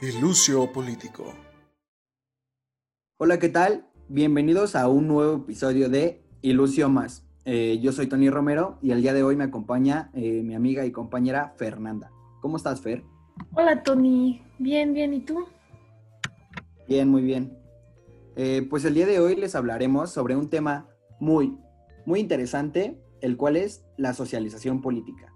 Ilucio Político. Hola, ¿qué tal? Bienvenidos a un nuevo episodio de Ilucio Más. Eh, yo soy Tony Romero y el día de hoy me acompaña eh, mi amiga y compañera Fernanda. ¿Cómo estás, Fer? Hola, Tony. Bien, bien. ¿Y tú? Bien, muy bien. Eh, pues el día de hoy les hablaremos sobre un tema muy, muy interesante, el cual es la socialización política.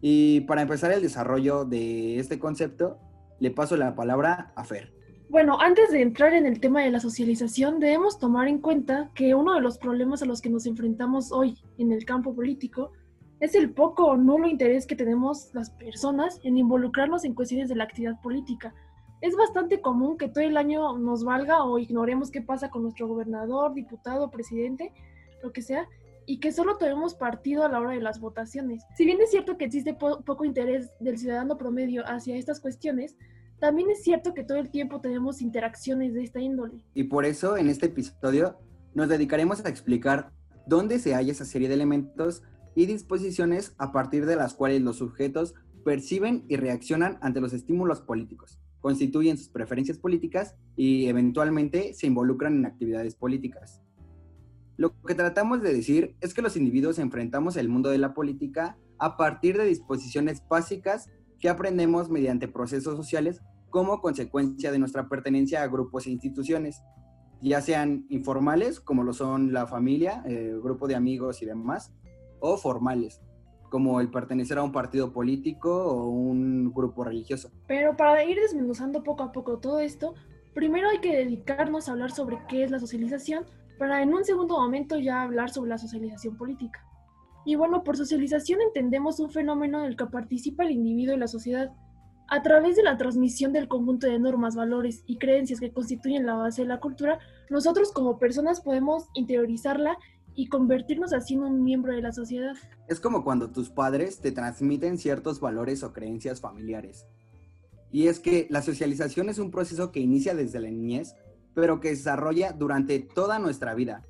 Y para empezar el desarrollo de este concepto, le paso la palabra a Fer. Bueno, antes de entrar en el tema de la socialización, debemos tomar en cuenta que uno de los problemas a los que nos enfrentamos hoy en el campo político es el poco o nulo interés que tenemos las personas en involucrarnos en cuestiones de la actividad política. Es bastante común que todo el año nos valga o ignoremos qué pasa con nuestro gobernador, diputado, presidente, lo que sea, y que solo tomemos partido a la hora de las votaciones. Si bien es cierto que existe poco interés del ciudadano promedio hacia estas cuestiones, también es cierto que todo el tiempo tenemos interacciones de esta índole. Y por eso en este episodio nos dedicaremos a explicar dónde se halla esa serie de elementos y disposiciones a partir de las cuales los sujetos perciben y reaccionan ante los estímulos políticos, constituyen sus preferencias políticas y eventualmente se involucran en actividades políticas. Lo que tratamos de decir es que los individuos enfrentamos el mundo de la política a partir de disposiciones básicas que aprendemos mediante procesos sociales como consecuencia de nuestra pertenencia a grupos e instituciones, ya sean informales, como lo son la familia, el grupo de amigos y demás, o formales, como el pertenecer a un partido político o un grupo religioso. Pero para ir desmenuzando poco a poco todo esto, primero hay que dedicarnos a hablar sobre qué es la socialización, para en un segundo momento ya hablar sobre la socialización política. Y bueno, por socialización entendemos un fenómeno en el que participa el individuo y la sociedad, a través de la transmisión del conjunto de normas, valores y creencias que constituyen la base de la cultura, nosotros como personas podemos interiorizarla y convertirnos así en un miembro de la sociedad. Es como cuando tus padres te transmiten ciertos valores o creencias familiares. Y es que la socialización es un proceso que inicia desde la niñez pero que desarrolla durante toda nuestra vida.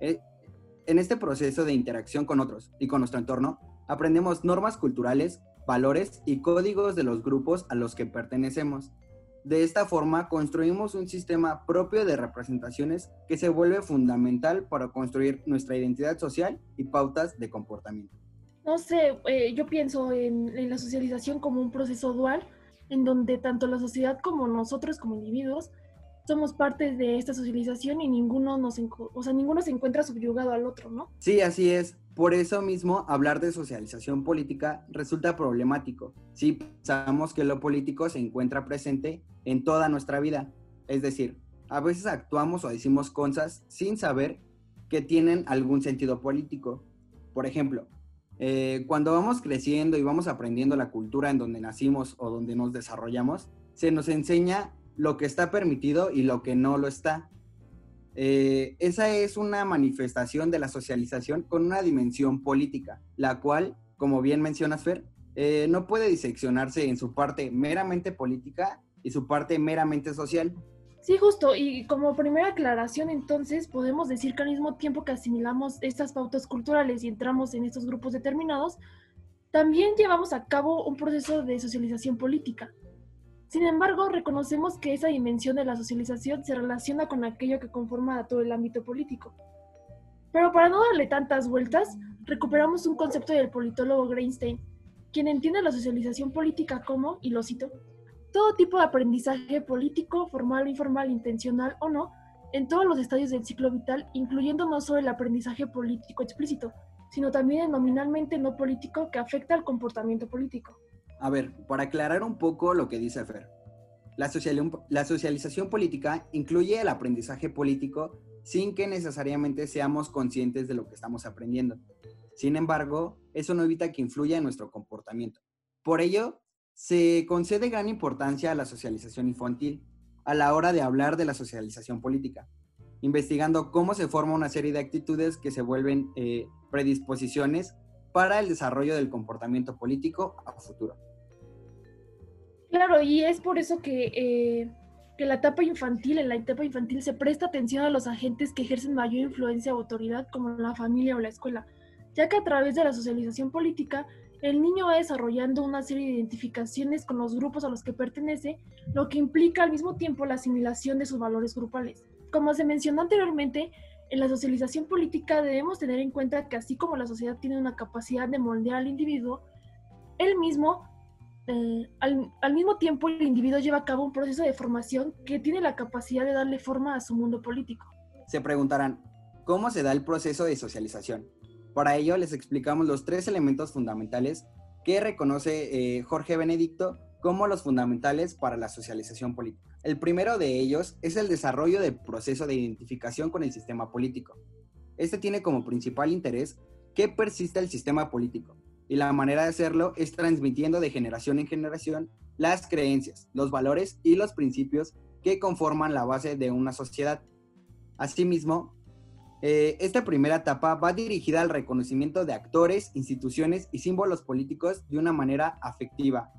Eh, en este proceso de interacción con otros y con nuestro entorno, aprendemos normas culturales, valores y códigos de los grupos a los que pertenecemos. De esta forma, construimos un sistema propio de representaciones que se vuelve fundamental para construir nuestra identidad social y pautas de comportamiento. No sé, eh, yo pienso en, en la socialización como un proceso dual, en donde tanto la sociedad como nosotros como individuos somos parte de esta socialización y ninguno nos, o sea, ninguno se encuentra subyugado al otro, ¿no? Sí, así es. Por eso mismo, hablar de socialización política resulta problemático. Si pensamos que lo político se encuentra presente en toda nuestra vida. Es decir, a veces actuamos o decimos cosas sin saber que tienen algún sentido político. Por ejemplo, eh, cuando vamos creciendo y vamos aprendiendo la cultura en donde nacimos o donde nos desarrollamos, se nos enseña lo que está permitido y lo que no lo está. Eh, esa es una manifestación de la socialización con una dimensión política, la cual, como bien mencionas, Fer, eh, no puede diseccionarse en su parte meramente política y su parte meramente social. Sí, justo. Y como primera aclaración, entonces, podemos decir que al mismo tiempo que asimilamos estas pautas culturales y entramos en estos grupos determinados, también llevamos a cabo un proceso de socialización política. Sin embargo, reconocemos que esa dimensión de la socialización se relaciona con aquello que conforma a todo el ámbito político. Pero para no darle tantas vueltas, recuperamos un concepto del politólogo Greenstein, quien entiende la socialización política como, y lo cito, todo tipo de aprendizaje político, formal o informal, intencional o no, en todos los estadios del ciclo vital, incluyendo no solo el aprendizaje político explícito, sino también el nominalmente no político que afecta al comportamiento político. A ver, para aclarar un poco lo que dice Fer. La, socialización política incluye el aprendizaje político sin que necesariamente seamos conscientes de lo que estamos aprendiendo. Sin embargo, eso no evita que influya en nuestro comportamiento. Por ello, se concede gran importancia a la socialización infantil a la hora de hablar de la socialización política, investigando cómo se forma una serie de actitudes que se vuelven eh, predisposiciones para el desarrollo del comportamiento político a futuro. Claro, y es por eso que, eh, que la etapa infantil, en la etapa infantil se presta atención a los agentes que ejercen mayor influencia o autoridad, como la familia o la escuela, ya que a través de la socialización política, el niño va desarrollando una serie de identificaciones con los grupos a los que pertenece, lo que implica al mismo tiempo la asimilación de sus valores grupales. Como se mencionó anteriormente, en la socialización política debemos tener en cuenta que así como la sociedad tiene una capacidad de moldear al individuo, él mismo, eh, al, mismo tiempo el individuo lleva a cabo un proceso de formación que tiene la capacidad de darle forma a su mundo político. Se preguntarán, ¿cómo se da el proceso de socialización? Para ello les explicamos los tres elementos fundamentales que reconoce eh, Jorge Benedicto como los fundamentales para la socialización política. El primero de ellos es el desarrollo del proceso de identificación con el sistema político. Este tiene como principal interés que persista el sistema político, y la manera de hacerlo es transmitiendo de generación en generación las creencias, los valores y los principios que conforman la base de una sociedad. Asimismo, eh, esta primera etapa va dirigida al reconocimiento de actores, instituciones y símbolos políticos de una manera afectiva.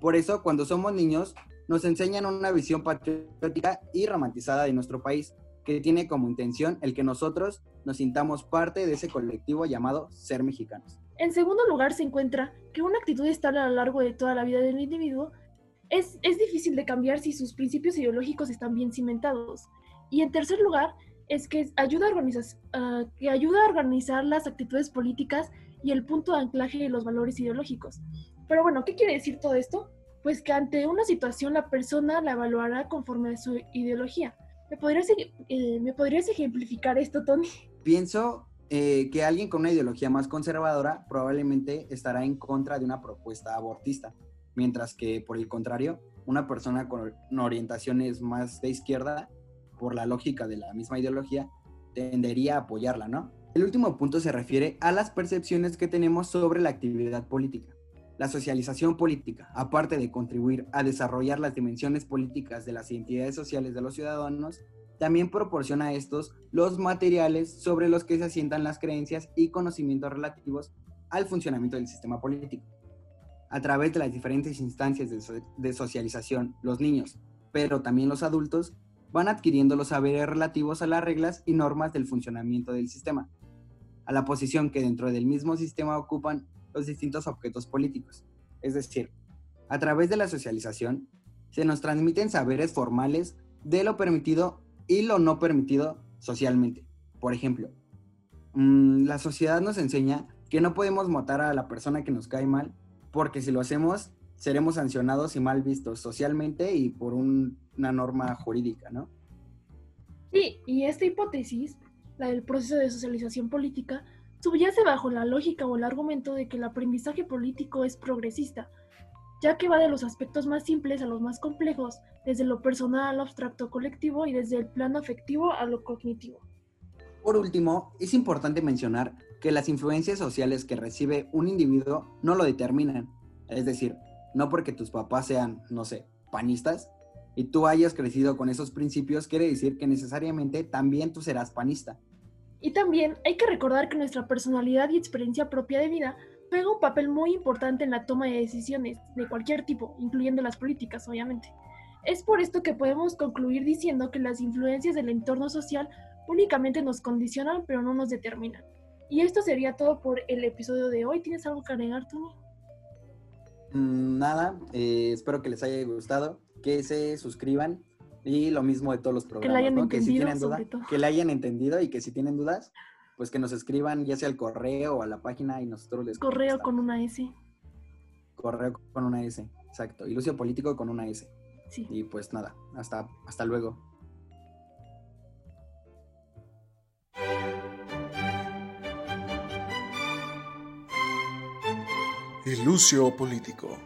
Por eso, cuando somos niños, nos enseñan una visión patriótica y romantizada de nuestro país, que tiene como intención el que nosotros nos sintamos parte de ese colectivo llamado ser mexicanos. En segundo lugar, se encuentra que una actitud estable a lo largo de toda la vida del individuo es, es difícil de cambiar si sus principios ideológicos están bien cimentados. Y en tercer lugar, es que ayuda a, organizar, que ayuda a organizar las actitudes políticas y el punto de anclaje de los valores ideológicos. Pero bueno, ¿qué quiere decir todo esto? Pues que ante una situación la persona la evaluará conforme a su ideología. ¿Me podrías, eh, ¿me podrías ejemplificar esto, Tony? Pienso eh, que alguien con una ideología más conservadora probablemente estará en contra de una propuesta abortista, mientras que por el contrario, una persona con orientaciones más de izquierda por la lógica de la misma ideología, tendería a apoyarla, ¿no? El último punto se refiere a las percepciones que tenemos sobre la actividad política. La socialización política, aparte de contribuir a desarrollar las dimensiones políticas de las identidades sociales de los ciudadanos, también proporciona a estos los materiales sobre los que se asientan las creencias y conocimientos relativos al funcionamiento del sistema político. A través de las diferentes instancias de, de socialización, los niños, pero también los adultos, van adquiriendo los saberes relativos a las reglas y normas del funcionamiento del sistema, a la posición que dentro del mismo sistema ocupan los distintos objetos políticos. Es decir, a través de la socialización, se nos transmiten saberes formales de lo permitido y lo no permitido socialmente. Por ejemplo, mm, la sociedad nos enseña que no podemos matar a la persona que nos cae mal, porque si lo hacemos, seremos sancionados y mal vistos socialmente y por una norma jurídica, ¿no? Sí, y esta hipótesis, la del proceso de socialización política, subyace bajo la lógica o el argumento de que el aprendizaje político es progresista, ya que va de los aspectos más simples a los más complejos, desde lo personal a lo abstracto colectivo y desde el plano afectivo a lo cognitivo. Por último, es importante mencionar que las influencias sociales que recibe un individuo no lo determinan, es decir, no porque tus papás sean, no sé, panistas y tú hayas crecido con esos principios, quiere decir que necesariamente también tú serás panista. Y también hay que recordar que nuestra personalidad y experiencia propia de vida juega un papel muy importante en la toma de decisiones de cualquier tipo, incluyendo las políticas, obviamente. Es por esto que podemos concluir diciendo que las influencias del entorno social únicamente nos condicionan, pero no nos determinan. Y esto sería todo por el episodio de hoy. ¿Tienes algo que agregar, Tony? Mm, nada, eh, espero que les haya gustado, que se suscriban y lo mismo de todos los programas, que, la hayan ¿no? entendido, que si tienen duda, que la hayan entendido y que si tienen dudas, pues que nos escriban ya sea al correo o a la página y nosotros les Correo con una S. Correo con una S, exacto. Y Lucio Político con una S. Sí. Y pues nada, hasta, hasta luego. Ilucio Político.